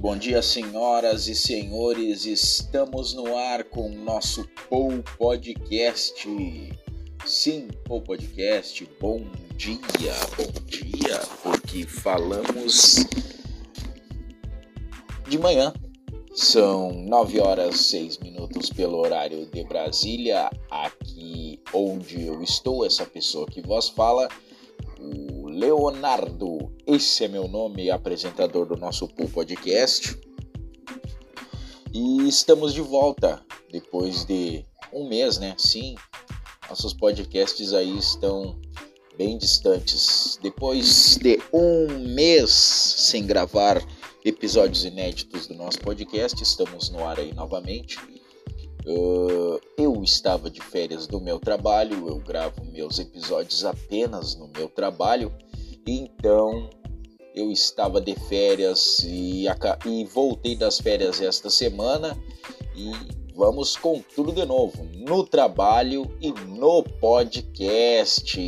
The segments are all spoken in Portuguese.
bom dia, senhoras e senhores. Estamos no ar com o nosso Pou Podcast. Sim, Pou Podcast. Bom dia, bom dia, porque falamos de manhã. São 9 horas 6 minutos pelo horário de Brasília, aqui onde eu estou, essa pessoa que vos fala, o Leonardo. Esse é meu nome, apresentador do nosso Pool Podcast. E estamos de volta depois de um mês, né? Sim, nossos podcasts aí estão bem distantes. Depois de um mês sem gravar episódios inéditos do nosso podcast. Estamos no ar aí novamente. Uh, eu estava de férias do meu trabalho, eu gravo meus episódios apenas no meu trabalho, então eu estava de férias e, e voltei das férias esta semana e vamos com tudo de novo no trabalho e no podcast.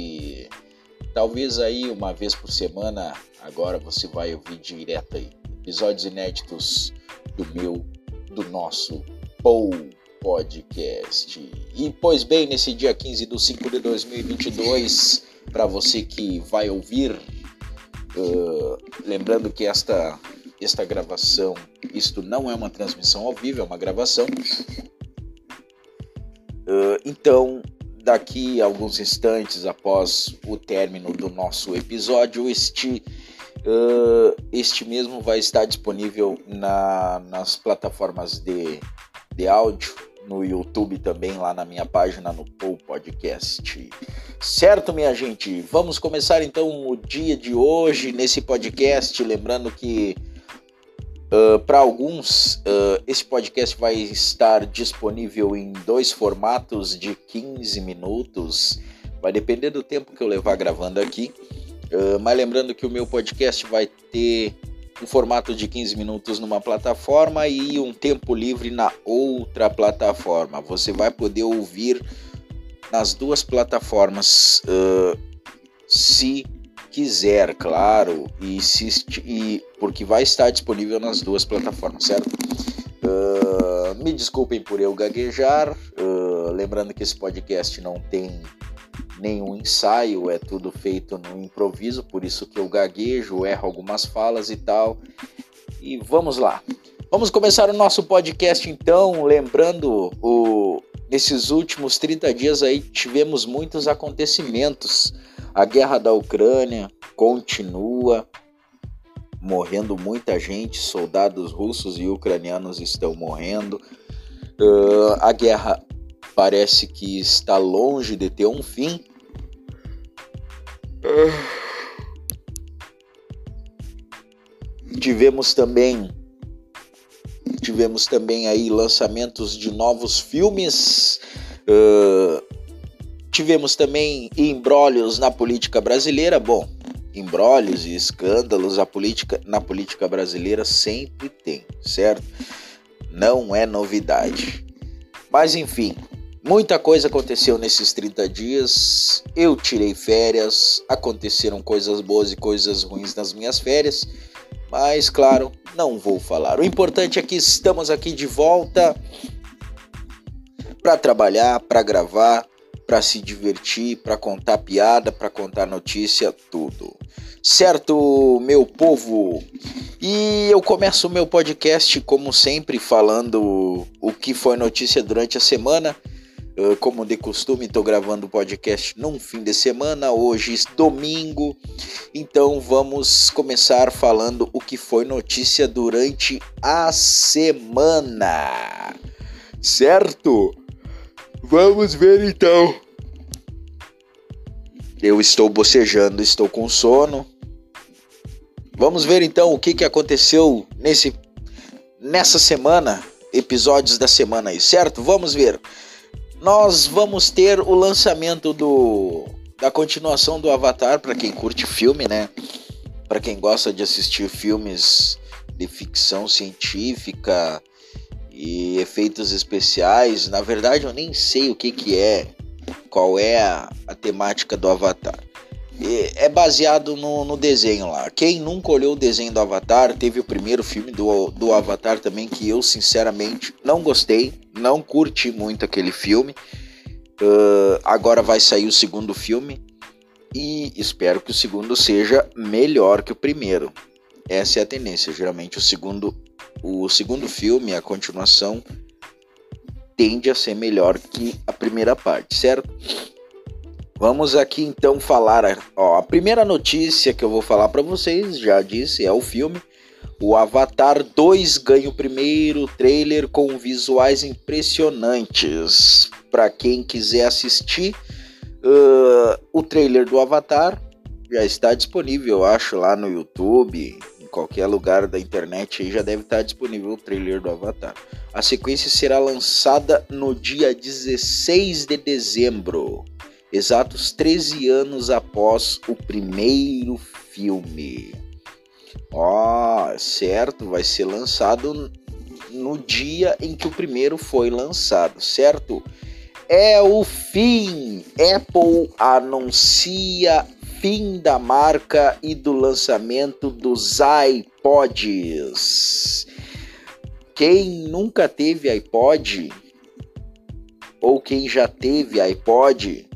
Talvez aí uma vez por semana, agora você vai ouvir direto aí episódios inéditos do meu, do nosso Pou Podcast. E pois bem, nesse dia 15 de 5 de 2022, para você que vai ouvir, uh, lembrando que esta, esta gravação, isto não é uma transmissão ao vivo, é uma gravação. Uh, então, daqui a alguns instantes após o término do nosso episódio, este Uh, este mesmo vai estar disponível na, nas plataformas de, de áudio, no YouTube também, lá na minha página no Pou Podcast. Certo, minha gente? Vamos começar então o dia de hoje nesse podcast. Lembrando que uh, para alguns uh, esse podcast vai estar disponível em dois formatos de 15 minutos. Vai depender do tempo que eu levar gravando aqui. Uh, mas lembrando que o meu podcast vai ter um formato de 15 minutos numa plataforma e um tempo livre na outra plataforma. Você vai poder ouvir nas duas plataformas, uh, se quiser, claro, e, se, e porque vai estar disponível nas duas plataformas, certo? Uh, me desculpem por eu gaguejar, lembrando que esse podcast não tem nenhum ensaio, é tudo feito no improviso, por isso que eu gaguejo, erro algumas falas e tal. E vamos lá. Vamos começar o nosso podcast então, lembrando o nesses últimos 30 dias aí tivemos muitos acontecimentos. A guerra da Ucrânia continua, morrendo muita gente, soldados russos e ucranianos estão morrendo. Uh, a guerra parece que está longe de ter um fim. Tivemos também tivemos também aí lançamentos de novos filmes. Uh, tivemos também embrólios na política brasileira. Bom, embrólios e escândalos a política, na política brasileira sempre tem, certo? Não é novidade. Mas enfim, Muita coisa aconteceu nesses 30 dias. Eu tirei férias, aconteceram coisas boas e coisas ruins nas minhas férias, mas claro, não vou falar. O importante é que estamos aqui de volta para trabalhar, para gravar, para se divertir, para contar piada, para contar notícia, tudo. Certo, meu povo? E eu começo o meu podcast, como sempre, falando o que foi notícia durante a semana. Como de costume, estou gravando o podcast num fim de semana, hoje domingo, então vamos começar falando o que foi notícia durante a semana, certo? Vamos ver então. Eu estou bocejando, estou com sono. Vamos ver então o que, que aconteceu nesse nessa semana, episódios da semana aí, certo? Vamos ver nós vamos ter o lançamento do da continuação do Avatar para quem curte filme, né? Para quem gosta de assistir filmes de ficção científica e efeitos especiais. Na verdade, eu nem sei o que que é, qual é a, a temática do Avatar. É baseado no, no, desenho lá. Quem nunca olhou o desenho do Avatar, teve o primeiro filme do, do Avatar também, que eu sinceramente não gostei, não curti muito aquele filme. Uh, agora vai sair o segundo filme e espero que o segundo seja melhor que o primeiro. Essa é a tendência. Geralmente o segundo, o segundo filme, a continuação, tende a ser melhor que a primeira parte, certo? Vamos aqui então falar. Ó, a primeira notícia que eu vou falar para vocês, já disse, é o filme. O Avatar 2 ganha o primeiro trailer com visuais impressionantes. Para quem quiser assistir, uh, o trailer do Avatar já está disponível, eu acho, lá no YouTube, em qualquer lugar da internet aí já deve estar disponível o trailer do Avatar. A sequência será lançada no dia 16 de dezembro exatos 13 anos após o primeiro filme. Ó, oh, certo, vai ser lançado no dia em que o primeiro foi lançado, certo? É o fim. Apple anuncia fim da marca e do lançamento dos iPods. Quem nunca teve iPod ou quem já teve iPod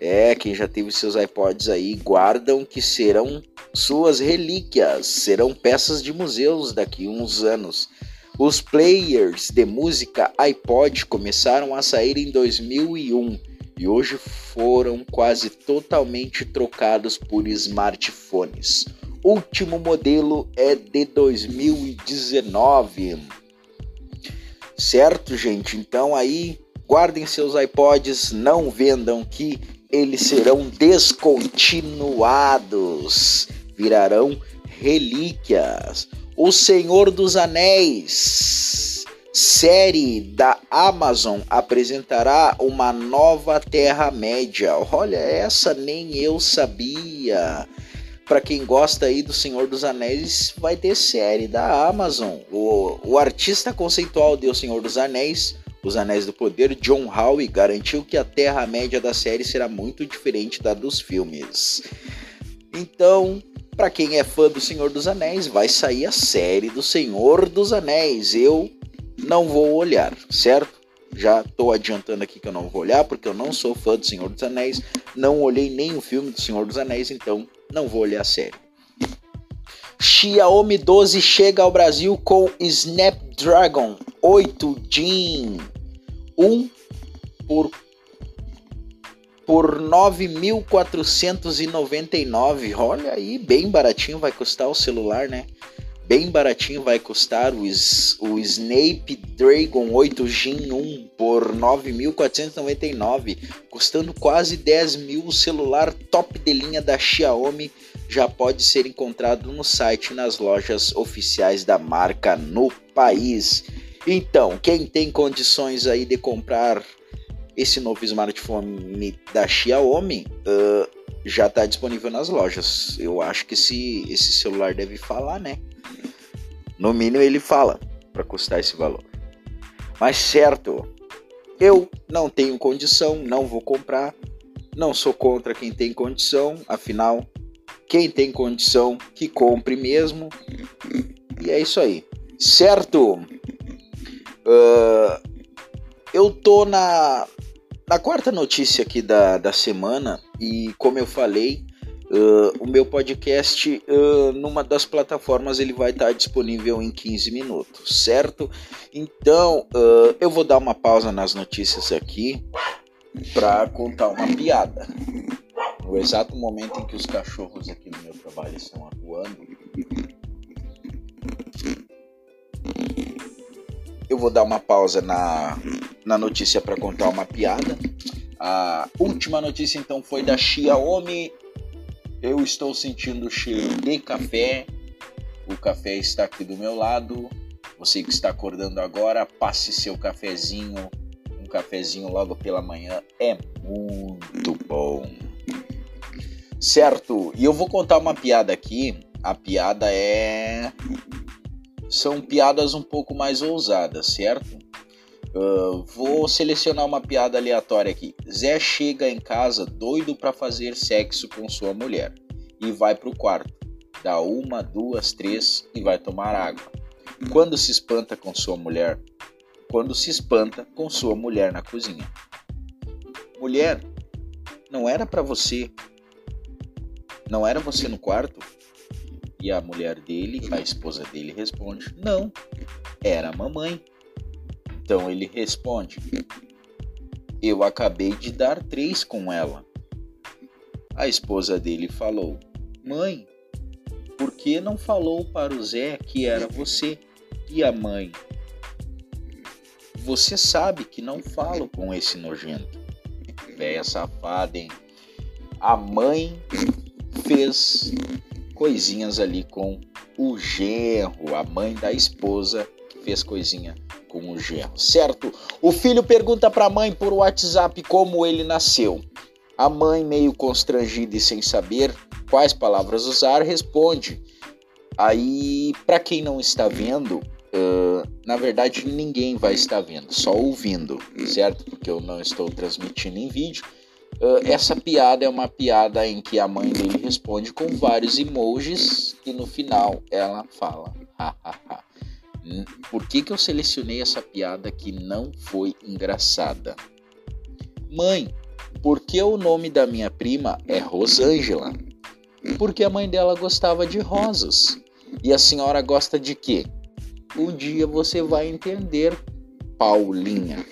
é, quem já teve seus iPods aí, guardam que serão suas relíquias, serão peças de museus daqui a uns anos. Os players de música iPod começaram a sair em 2001 e hoje foram quase totalmente trocados por smartphones. Último modelo é de 2019. Certo, gente? Então aí guardem seus iPods, não vendam que eles serão descontinuados, virarão relíquias. O Senhor dos Anéis, série da Amazon, apresentará uma nova Terra-média. Olha, essa nem eu sabia. Para quem gosta aí do Senhor dos Anéis, vai ter série da Amazon. O, o artista conceitual de O Senhor dos Anéis os Anéis do Poder, John Howe garantiu que a Terra-média da série será muito diferente da dos filmes. Então, para quem é fã do Senhor dos Anéis, vai sair a série do Senhor dos Anéis. Eu não vou olhar, certo? Já estou adiantando aqui que eu não vou olhar, porque eu não sou fã do Senhor dos Anéis, não olhei nem o filme do Senhor dos Anéis, então não vou olhar a série. Xiaomi 12 chega ao Brasil com Snapdragon 8 Gen 1 por por 9.499. Olha aí, bem baratinho vai custar o celular, né? Bem baratinho vai custar o, o Snapdragon 8 Gen 1 por 9.499, custando quase 10 mil. O celular top de linha da Xiaomi já pode ser encontrado no site nas lojas oficiais da marca no país. Então, quem tem condições aí de comprar esse novo smartphone da Xiaomi uh, já está disponível nas lojas. Eu acho que esse, esse celular deve falar, né? No mínimo ele fala para custar esse valor. Mas certo, eu não tenho condição, não vou comprar. Não sou contra quem tem condição, afinal quem tem condição que compre mesmo. E é isso aí. Certo? Uh, eu tô na, na quarta notícia aqui da, da semana e como eu falei, uh, o meu podcast uh, numa das plataformas ele vai estar disponível em 15 minutos, certo? Então eu vou dar uma pausa nas notícias aqui para contar uma piada no exato momento em que os cachorros aqui no meu trabalho estão atuando, eu vou dar uma pausa na, na notícia para contar uma piada. A última notícia então foi da Xiaomi. Eu estou sentindo o cheiro de café. O café está aqui do meu lado. Você que está acordando agora, passe seu cafezinho. Um cafezinho logo pela manhã é muito bom. Certo? E eu vou contar uma piada aqui. A piada é. São piadas um pouco mais ousadas, certo? Uh, vou selecionar uma piada aleatória aqui. Zé chega em casa doido para fazer sexo com sua mulher e vai pro quarto. Dá uma, duas, três e vai tomar água. Quando se espanta com sua mulher, quando se espanta com sua mulher na cozinha. Mulher, não era para você. Não era você no quarto? E a mulher dele, a esposa dele, responde: Não, era a mamãe. Então ele responde: Eu acabei de dar três com ela. A esposa dele falou: Mãe, por que não falou para o Zé que era você? E a mãe: Você sabe que não falo com esse nojento. Véia safada, hein? A mãe fez coisinhas ali com o genro, a mãe da esposa fez coisinha com o genro, certo? O filho pergunta para a mãe por WhatsApp como ele nasceu. A mãe, meio constrangida e sem saber quais palavras usar, responde. Aí, para quem não está vendo, uh, na verdade ninguém vai estar vendo, só ouvindo, certo? Porque eu não estou transmitindo em vídeo. Uh, essa piada é uma piada em que a mãe dele responde com vários emojis e no final ela fala: hahaha. Por que, que eu selecionei essa piada que não foi engraçada? Mãe, por que o nome da minha prima é Rosângela? Porque a mãe dela gostava de rosas. E a senhora gosta de quê? Um dia você vai entender, Paulinha.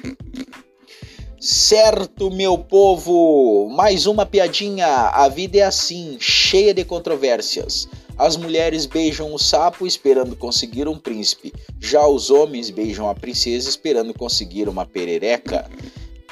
Certo, meu povo! Mais uma piadinha. A vida é assim, cheia de controvérsias. As mulheres beijam o sapo esperando conseguir um príncipe, já os homens beijam a princesa esperando conseguir uma perereca.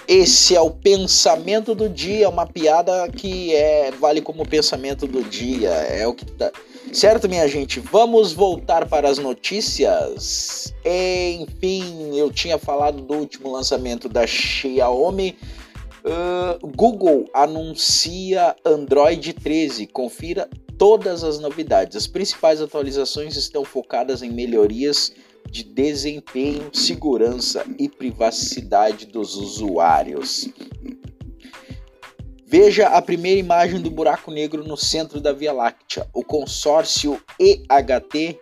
Esse é o pensamento do dia, uma piada que é vale como pensamento do dia, é o que tá. Certo, minha gente? Vamos voltar para as notícias. Enfim, eu tinha falado do último lançamento da Xiaomi. Uh, Google anuncia Android 13. Confira todas as novidades. As principais atualizações estão focadas em melhorias de desempenho, segurança e privacidade dos usuários. Veja a primeira imagem do buraco negro no centro da Via Láctea. O consórcio EHT,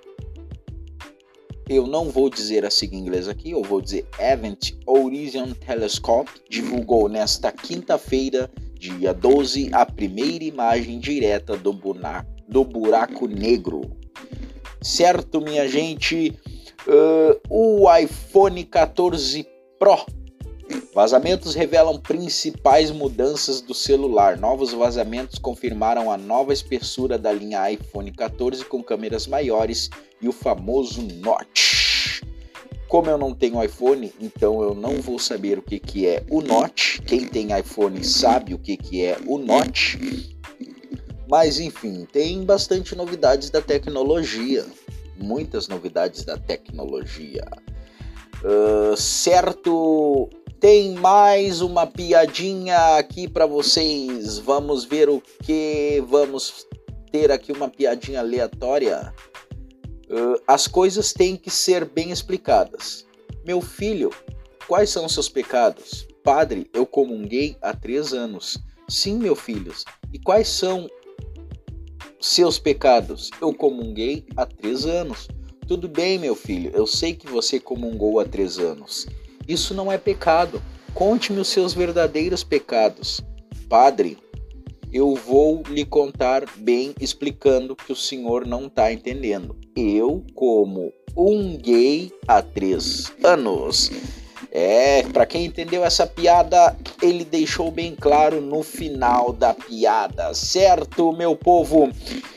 eu não vou dizer a sigla em inglês aqui, eu vou dizer Event Horizon Telescope, divulgou nesta quinta-feira dia 12, a primeira imagem direta do, buraco, do buraco negro. Certo, minha gente? Uh, o iPhone 14 Pro. Vazamentos revelam principais mudanças do celular. Novos vazamentos confirmaram a nova espessura da linha iPhone 14 com câmeras maiores e o famoso Notch. Como eu não tenho iPhone, então eu não vou saber o que, que é o Note. Quem tem iPhone sabe o que, que é o Note. Mas enfim, tem bastante novidades da tecnologia. Muitas novidades da tecnologia. Uh, certo, tem mais uma piadinha aqui para vocês. Vamos ver o que. Vamos ter aqui uma piadinha aleatória. Uh, as coisas têm que ser bem explicadas. Meu filho, quais são seus pecados? Padre, eu comunguei há três anos. Sim, meu filho. E quais são seus pecados? Eu comunguei há três anos. Tudo bem, meu filho, eu sei que você comungou há três anos. Isso não é pecado. Conte-me os seus verdadeiros pecados. Padre, eu vou lhe contar bem explicando que o senhor não está entendendo. Eu, como um gay há três anos. É, para quem entendeu essa piada, ele deixou bem claro no final da piada, certo, meu povo?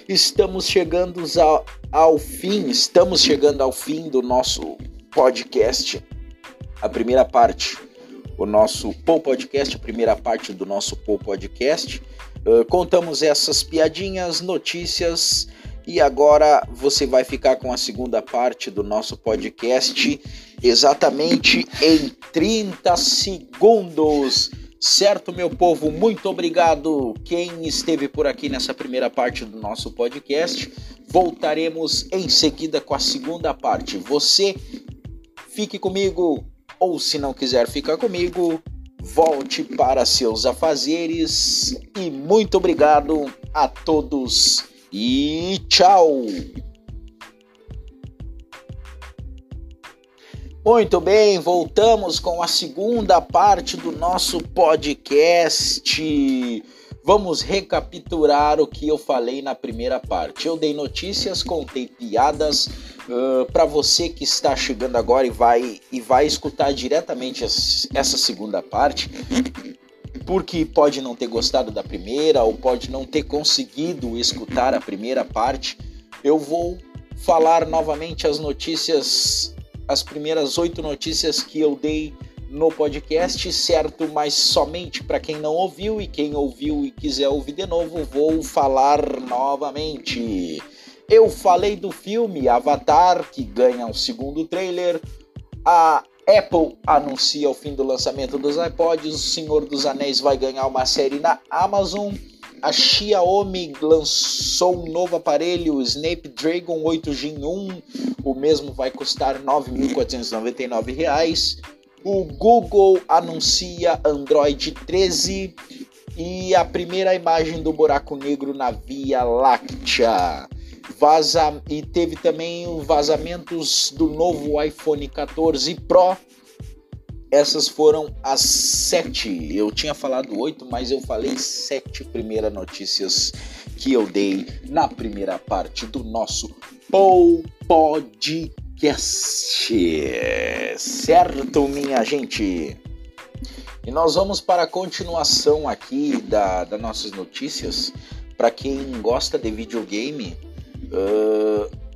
Estamos chegando ao, ao fim, estamos chegando ao fim do nosso podcast, a primeira parte, o nosso Pou Podcast, a primeira parte do nosso Pou Podcast. Uh, contamos essas piadinhas, notícias e agora você vai ficar com a segunda parte do nosso podcast exatamente em 30 segundos. Certo, meu povo? Muito obrigado quem esteve por aqui nessa primeira parte do nosso podcast. Voltaremos em seguida com a segunda parte. Você fique comigo ou se não quiser ficar comigo, volte para seus afazeres e muito obrigado a todos e tchau! Muito bem, voltamos com a segunda parte do nosso podcast. Vamos recapitular o que eu falei na primeira parte. Eu dei notícias, contei piadas. Uh, Para você que está chegando agora e vai, e vai escutar diretamente essa segunda parte, porque pode não ter gostado da primeira ou pode não ter conseguido escutar a primeira parte, eu vou falar novamente as notícias as primeiras oito notícias que eu dei no podcast, certo? Mas somente para quem não ouviu e quem ouviu e quiser ouvir de novo, vou falar novamente. Eu falei do filme Avatar, que ganha um segundo trailer. A Apple anuncia o fim do lançamento dos iPods. O Senhor dos Anéis vai ganhar uma série na Amazon a Xiaomi lançou um novo aparelho, o Snapdragon 8 Gen 1. O mesmo vai custar R$ 9.499. O Google anuncia Android 13 e a primeira imagem do buraco negro na Via Láctea. Vaza e teve também vazamentos do novo iPhone 14 Pro essas foram as sete. Eu tinha falado oito, mas eu falei sete primeiras notícias que eu dei na primeira parte do nosso podcast. Certo, minha gente? E nós vamos para a continuação aqui da, das nossas notícias. Para quem gosta de videogame, uh,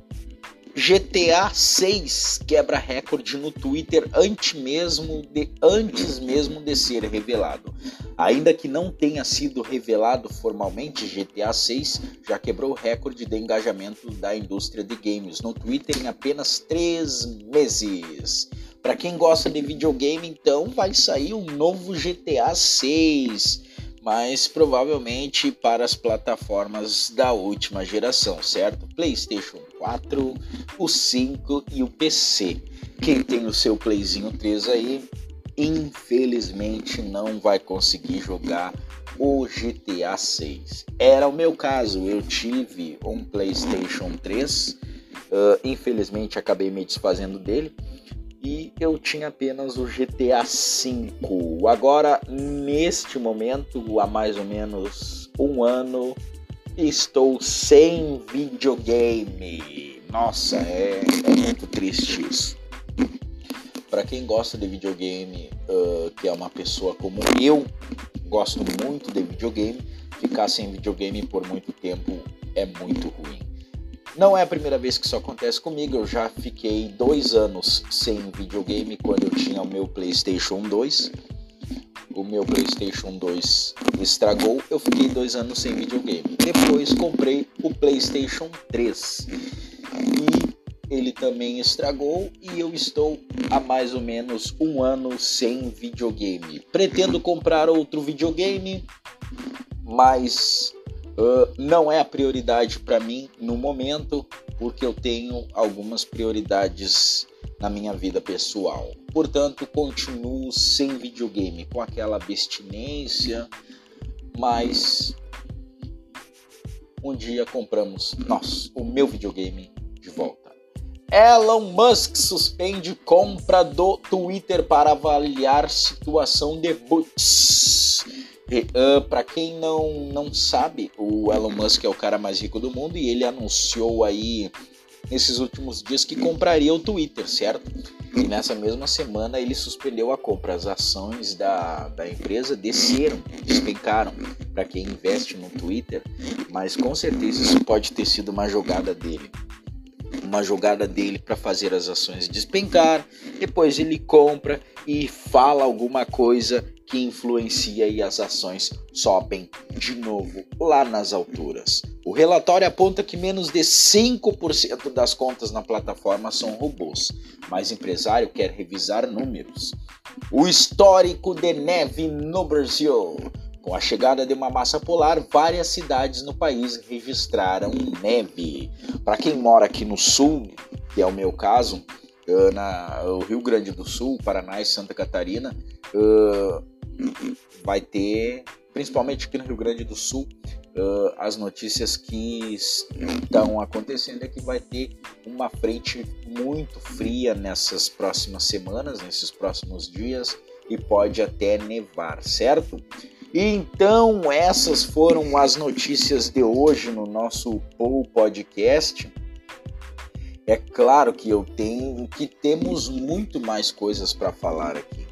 GTA 6 quebra recorde no Twitter antes mesmo, de, antes mesmo de ser revelado. Ainda que não tenha sido revelado formalmente, GTA 6 já quebrou o recorde de engajamento da indústria de games no Twitter em apenas 3 meses. Para quem gosta de videogame, então vai sair um novo GTA 6 mas provavelmente para as plataformas da última geração, certo? PlayStation 4, o 5 e o PC. Quem tem o seu Playzinho 3 aí, infelizmente não vai conseguir jogar o GTA 6. Era o meu caso, eu tive um PlayStation 3, uh, infelizmente acabei me desfazendo dele e eu tinha apenas o GTA V. Agora, neste momento, há mais ou menos um ano, estou sem videogame. Nossa, é, é muito triste isso. Para quem gosta de videogame, uh, que é uma pessoa como eu, gosto muito de videogame, ficar sem videogame por muito tempo é muito ruim. Não é a primeira vez que isso acontece comigo, eu já fiquei dois anos sem videogame quando eu tinha o meu PlayStation 2. O meu PlayStation 2 estragou, eu fiquei dois anos sem videogame. Depois comprei o PlayStation 3 e ele também estragou e eu estou há mais ou menos um ano sem videogame. Pretendo comprar outro videogame, mas Uh, não é a prioridade para mim no momento, porque eu tenho algumas prioridades na minha vida pessoal. Portanto, continuo sem videogame, com aquela abstinência, mas um dia compramos nós, o meu videogame de volta. Elon Musk suspende compra do Twitter para avaliar situação de boots. Uh, para quem não, não sabe, o Elon Musk é o cara mais rico do mundo e ele anunciou aí nesses últimos dias que compraria o Twitter, certo? E nessa mesma semana ele suspendeu a compra. As ações da, da empresa desceram, despencaram para quem investe no Twitter, mas com certeza isso pode ter sido uma jogada dele. Uma jogada dele para fazer as ações despencar, depois ele compra e fala alguma coisa que influencia e as ações sobem de novo lá nas alturas. O relatório aponta que menos de 5% das contas na plataforma são robôs, mas empresário quer revisar números. O histórico de neve no Brasil. Com a chegada de uma massa polar, várias cidades no país registraram neve. Para quem mora aqui no sul, que é o meu caso, na o Rio Grande do Sul, Paraná e Santa Catarina, uh, vai ter, principalmente aqui no Rio Grande do Sul, uh, as notícias que estão acontecendo é que vai ter uma frente muito fria nessas próximas semanas, nesses próximos dias, e pode até nevar, certo? Então, essas foram as notícias de hoje no nosso Pou Podcast. É claro que eu tenho que temos muito mais coisas para falar aqui.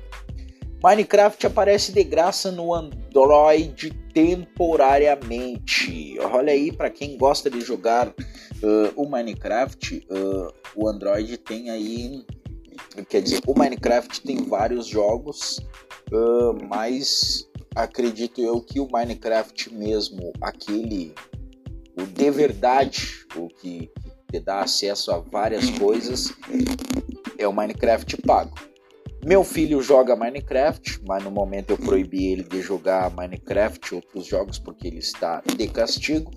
Minecraft aparece de graça no Android temporariamente. Olha aí, para quem gosta de jogar uh, o Minecraft, uh, o Android tem aí. Quer dizer, o Minecraft tem vários jogos, uh, mas acredito eu que o Minecraft mesmo, aquele, o de verdade, o que te dá acesso a várias coisas, é o Minecraft pago. Meu filho joga Minecraft, mas no momento eu proibi ele de jogar Minecraft e outros jogos porque ele está de castigo.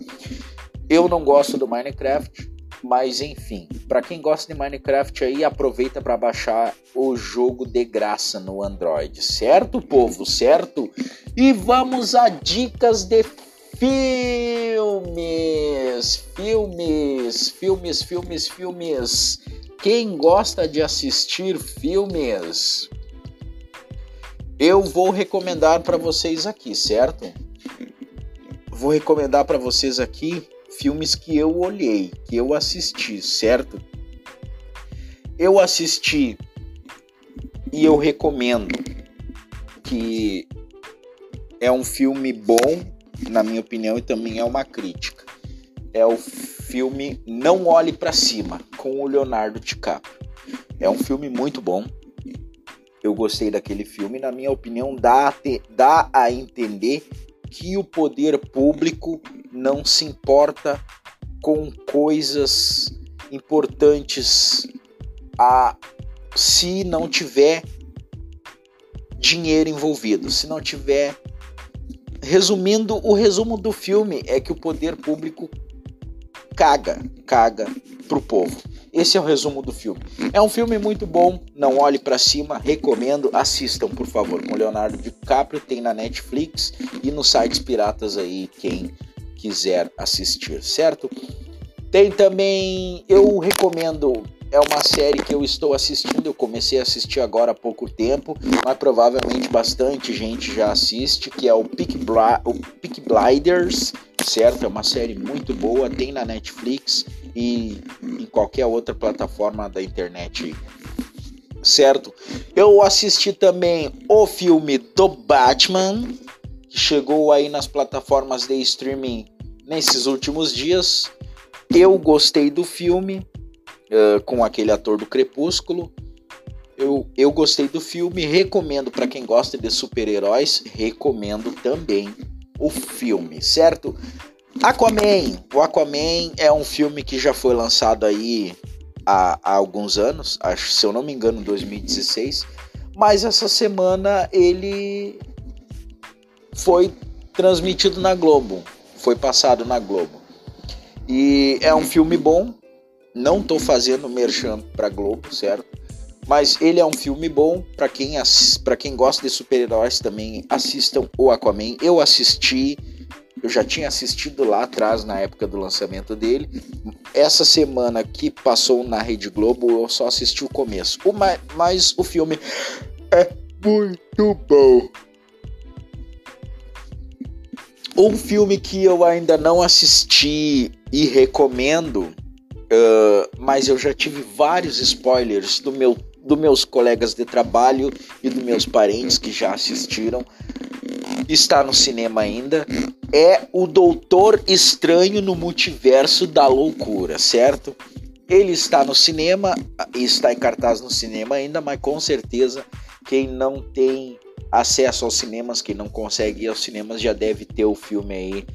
Eu não gosto do Minecraft, mas enfim, para quem gosta de Minecraft aí, aproveita para baixar o jogo de graça no Android, certo, povo? Certo? E vamos a dicas de filmes, filmes, filmes, filmes, filmes. Quem gosta de assistir filmes, eu vou recomendar para vocês aqui, certo? Vou recomendar para vocês aqui filmes que eu olhei, que eu assisti, certo? Eu assisti e eu recomendo que é um filme bom, na minha opinião, e também é uma crítica. É o filme Não Olhe para Cima, com o Leonardo DiCaprio. É um filme muito bom. Eu gostei daquele filme. Na minha opinião, dá a, te, dá a entender que o poder público não se importa com coisas importantes a se não tiver dinheiro envolvido, se não tiver resumindo, o resumo do filme é que o poder público caga, caga pro povo. Esse é o resumo do filme. É um filme muito bom, não olhe para cima, recomendo, assistam por favor. Com Leonardo DiCaprio tem na Netflix e nos sites piratas aí quem quiser assistir, certo? Tem também, eu recomendo é uma série que eu estou assistindo, eu comecei a assistir agora há pouco tempo, mas provavelmente bastante gente já assiste, que é o Peak, Bla o Peak Blinders, certo? É uma série muito boa, tem na Netflix e em qualquer outra plataforma da internet, certo? Eu assisti também o filme do Batman, que chegou aí nas plataformas de streaming nesses últimos dias. Eu gostei do filme, uh, com aquele ator do Crepúsculo. Eu, eu gostei do filme, recomendo para quem gosta de super-heróis, recomendo também o filme, certo? Aquaman, o Aquaman é um filme que já foi lançado aí há, há alguns anos, acho, se eu não me engano, 2016, mas essa semana ele foi transmitido na Globo, foi passado na Globo. E é um filme bom, não estou fazendo merchan para Globo, certo? Mas ele é um filme bom para quem para quem gosta de super-heróis também assistam o Aquaman. Eu assisti, eu já tinha assistido lá atrás na época do lançamento dele. Essa semana que passou na Rede Globo eu só assisti o começo. O, mas o filme é muito bom. Um filme que eu ainda não assisti e recomendo Uh, mas eu já tive vários spoilers do meu, dos meus colegas de trabalho e dos meus parentes que já assistiram. Está no cinema ainda. É o Doutor Estranho no Multiverso da Loucura, certo? Ele está no cinema, está em cartaz no cinema ainda, mas com certeza quem não tem acesso aos cinemas, quem não consegue ir aos cinemas, já deve ter o filme aí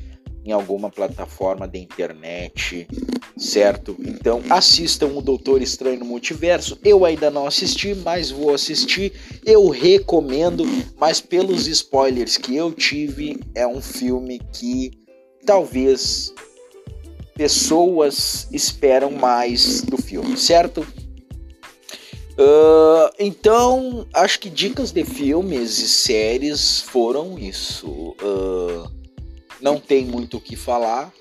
em alguma plataforma de internet, certo? Então assistam o Doutor Estranho no Multiverso. Eu ainda não assisti, mas vou assistir. Eu recomendo, mas pelos spoilers que eu tive, é um filme que talvez pessoas esperam mais do filme, certo? Uh, então, acho que dicas de filmes e séries foram isso. Uh, não tem muito o que falar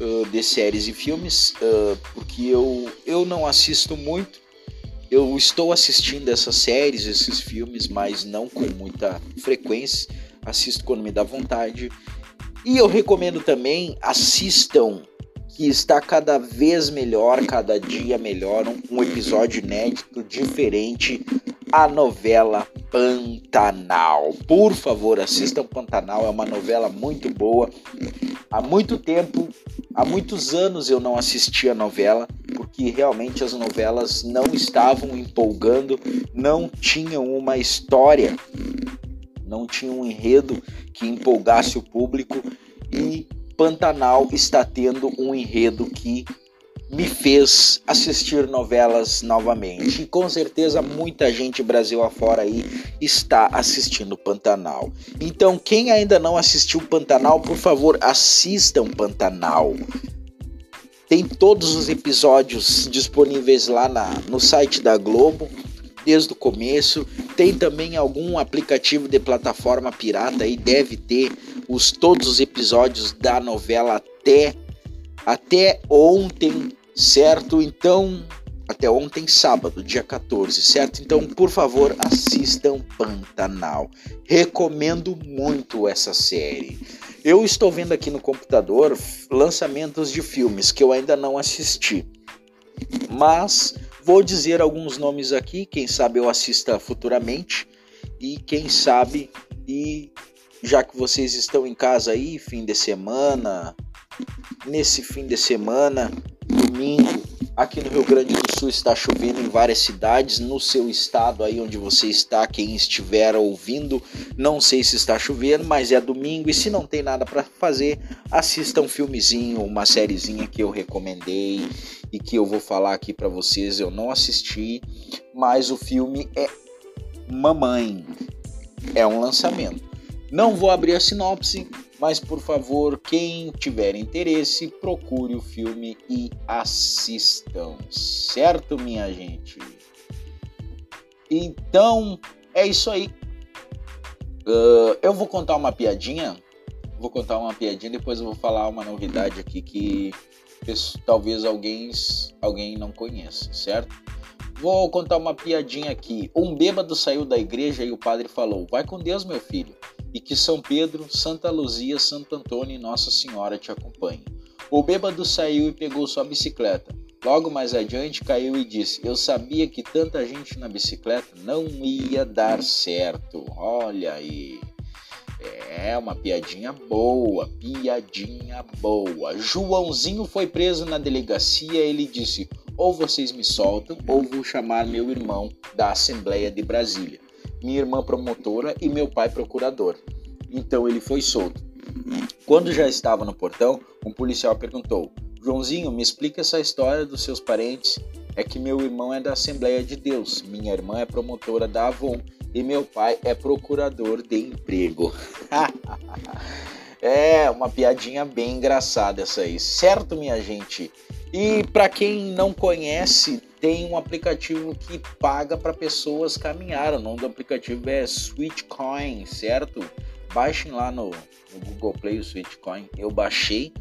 uh, de séries e filmes, porque eu, eu não assisto muito. Eu estou assistindo essas séries, esses filmes, mas não com muita frequência. Assisto quando me dá vontade. E eu recomendo também assistam que está cada vez melhor, cada dia melhor, um, um episódio inédito, diferente, a novela Pantanal. Por favor, assistam Pantanal, é uma novela muito boa. Há muito tempo, há muitos anos eu não assisti a novela, porque realmente as novelas não estavam empolgando, não tinham uma história, não tinham um enredo que empolgasse o público e Pantanal está tendo um enredo que me fez assistir novelas novamente. E com certeza muita gente Brasil afora aí está assistindo Pantanal. Então, quem ainda não assistiu Pantanal, por favor, assistam Pantanal. Tem todos os episódios disponíveis lá na, no site da Globo desde o começo. Tem também algum aplicativo de plataforma pirata aí, deve ter os todos os episódios da novela até até ontem, certo? Então, até ontem sábado, dia 14, certo? Então, por favor, assistam Pantanal. Recomendo muito essa série. Eu estou vendo aqui no computador lançamentos de filmes que eu ainda não assisti. Mas vou dizer alguns nomes aqui, quem sabe eu assista futuramente e quem sabe e já que vocês estão em casa aí, fim de semana, nesse fim de semana, domingo, aqui no Rio Grande do Sul está chovendo em várias cidades, no seu estado aí onde você está, quem estiver ouvindo, não sei se está chovendo, mas é domingo e se não tem nada para fazer, assista um filmezinho, uma sériezinha que eu recomendei e que eu vou falar aqui para vocês, eu não assisti, mas o filme é Mamãe. É um lançamento. Não vou abrir a sinopse, mas por favor, quem tiver interesse, procure o filme e assistam, certo, minha gente? Então, é isso aí. Uh, eu vou contar uma piadinha. Vou contar uma piadinha, depois eu vou falar uma novidade aqui que talvez alguém, alguém não conheça, certo? Vou contar uma piadinha aqui. Um bêbado saiu da igreja e o padre falou: Vai com Deus, meu filho e que São Pedro, Santa Luzia, Santo Antônio e Nossa Senhora te acompanhem. O bêbado saiu e pegou sua bicicleta. Logo mais adiante caiu e disse: Eu sabia que tanta gente na bicicleta não ia dar certo. Olha aí. É uma piadinha boa, piadinha boa. Joãozinho foi preso na delegacia. Ele disse: Ou vocês me soltam, ou vou chamar meu irmão da Assembleia de Brasília minha irmã promotora e meu pai procurador. Então ele foi solto. Quando já estava no portão, um policial perguntou: Joãozinho, me explica essa história dos seus parentes. É que meu irmão é da Assembleia de Deus, minha irmã é promotora da Avon e meu pai é procurador de emprego. é uma piadinha bem engraçada essa aí, certo, minha gente? E para quem não conhece, tem um aplicativo que paga para pessoas caminhar. O nome do aplicativo é Switchcoin, certo? Baixem lá no, no Google Play o Switchcoin. Eu baixei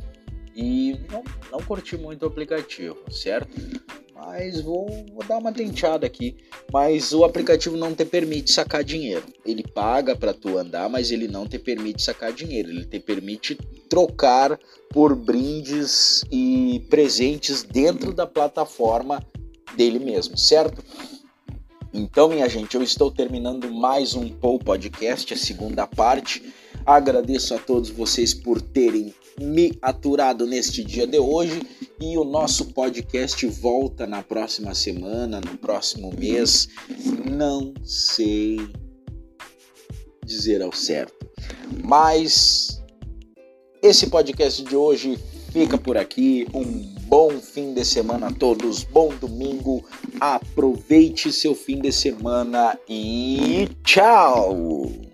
e não, não curti muito o aplicativo, certo? Mas vou, vou dar uma tenteada aqui. Mas o aplicativo não te permite sacar dinheiro. Ele paga para tu andar, mas ele não te permite sacar dinheiro. Ele te permite trocar por brindes e presentes dentro da plataforma dele mesmo, certo? Então, minha gente, eu estou terminando mais um Paul Podcast, a segunda parte. Agradeço a todos vocês por terem me aturado neste dia de hoje e o nosso podcast volta na próxima semana, no próximo mês. Não sei dizer ao certo, mas esse podcast de hoje fica por aqui. Um bom fim de semana a todos, bom domingo, aproveite seu fim de semana e tchau!